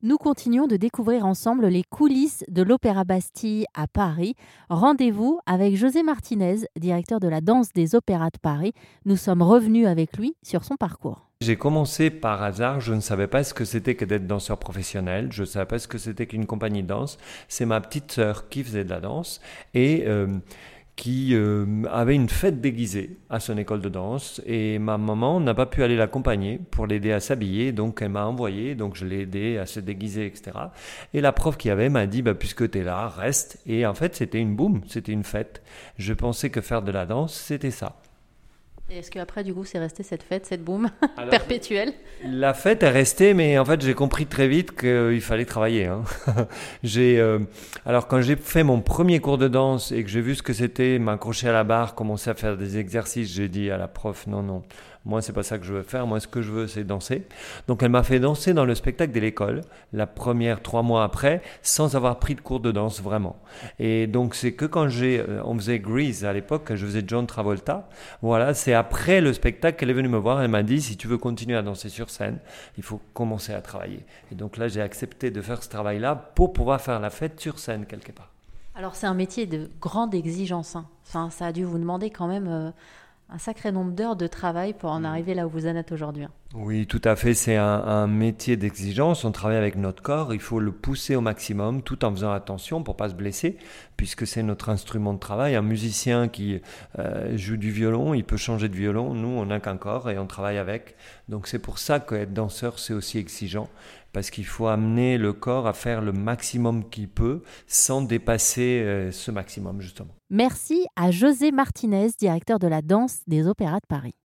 Nous continuons de découvrir ensemble les coulisses de l'Opéra Bastille à Paris. Rendez-vous avec José Martinez, directeur de la danse des opéras de Paris. Nous sommes revenus avec lui sur son parcours. J'ai commencé par hasard, je ne savais pas ce que c'était que d'être danseur professionnel, je ne savais pas ce que c'était qu'une compagnie de danse. C'est ma petite sœur qui faisait de la danse et euh, qui euh, avait une fête déguisée à son école de danse et ma maman n'a pas pu aller l'accompagner pour l'aider à s'habiller, donc elle m'a envoyé, donc je l'ai aidé à se déguiser, etc. Et la prof qui avait m'a dit, bah, puisque tu es là, reste. Et en fait, c'était une boum, c'était une fête. Je pensais que faire de la danse, c'était ça. Est-ce qu'après, du coup, c'est resté cette fête, cette boum perpétuelle? La fête est restée, mais en fait, j'ai compris très vite qu'il fallait travailler. Hein. j'ai, euh, alors, quand j'ai fait mon premier cours de danse et que j'ai vu ce que c'était, m'accrocher à la barre, commencer à faire des exercices, j'ai dit à la prof, non, non, moi, c'est pas ça que je veux faire. Moi, ce que je veux, c'est danser. Donc, elle m'a fait danser dans le spectacle de l'école, la première trois mois après, sans avoir pris de cours de danse vraiment. Et donc, c'est que quand j'ai, euh, on faisait Grease à l'époque, je faisais John Travolta. Voilà, c'est après le spectacle qu'elle est venue me voir. Elle m'a dit, si tu veux continuer à danser sur scène, il faut commencer à travailler. Et donc là, j'ai accepté de faire ce travail-là pour pouvoir faire la fête sur scène quelque part. Alors, c'est un métier de grande exigence. Hein. Enfin, ça a dû vous demander quand même. Euh, un sacré nombre d'heures de travail pour en mm. arriver là où vous en êtes aujourd'hui. Hein. Oui, tout à fait. C'est un, métier d'exigence. On travaille avec notre corps. Il faut le pousser au maximum tout en faisant attention pour pas se blesser, puisque c'est notre instrument de travail. Un musicien qui euh, joue du violon, il peut changer de violon. Nous, on n'a qu'un corps et on travaille avec. Donc c'est pour ça qu'être danseur, c'est aussi exigeant, parce qu'il faut amener le corps à faire le maximum qu'il peut sans dépasser euh, ce maximum, justement. Merci à José Martinez, directeur de la danse des Opéras de Paris.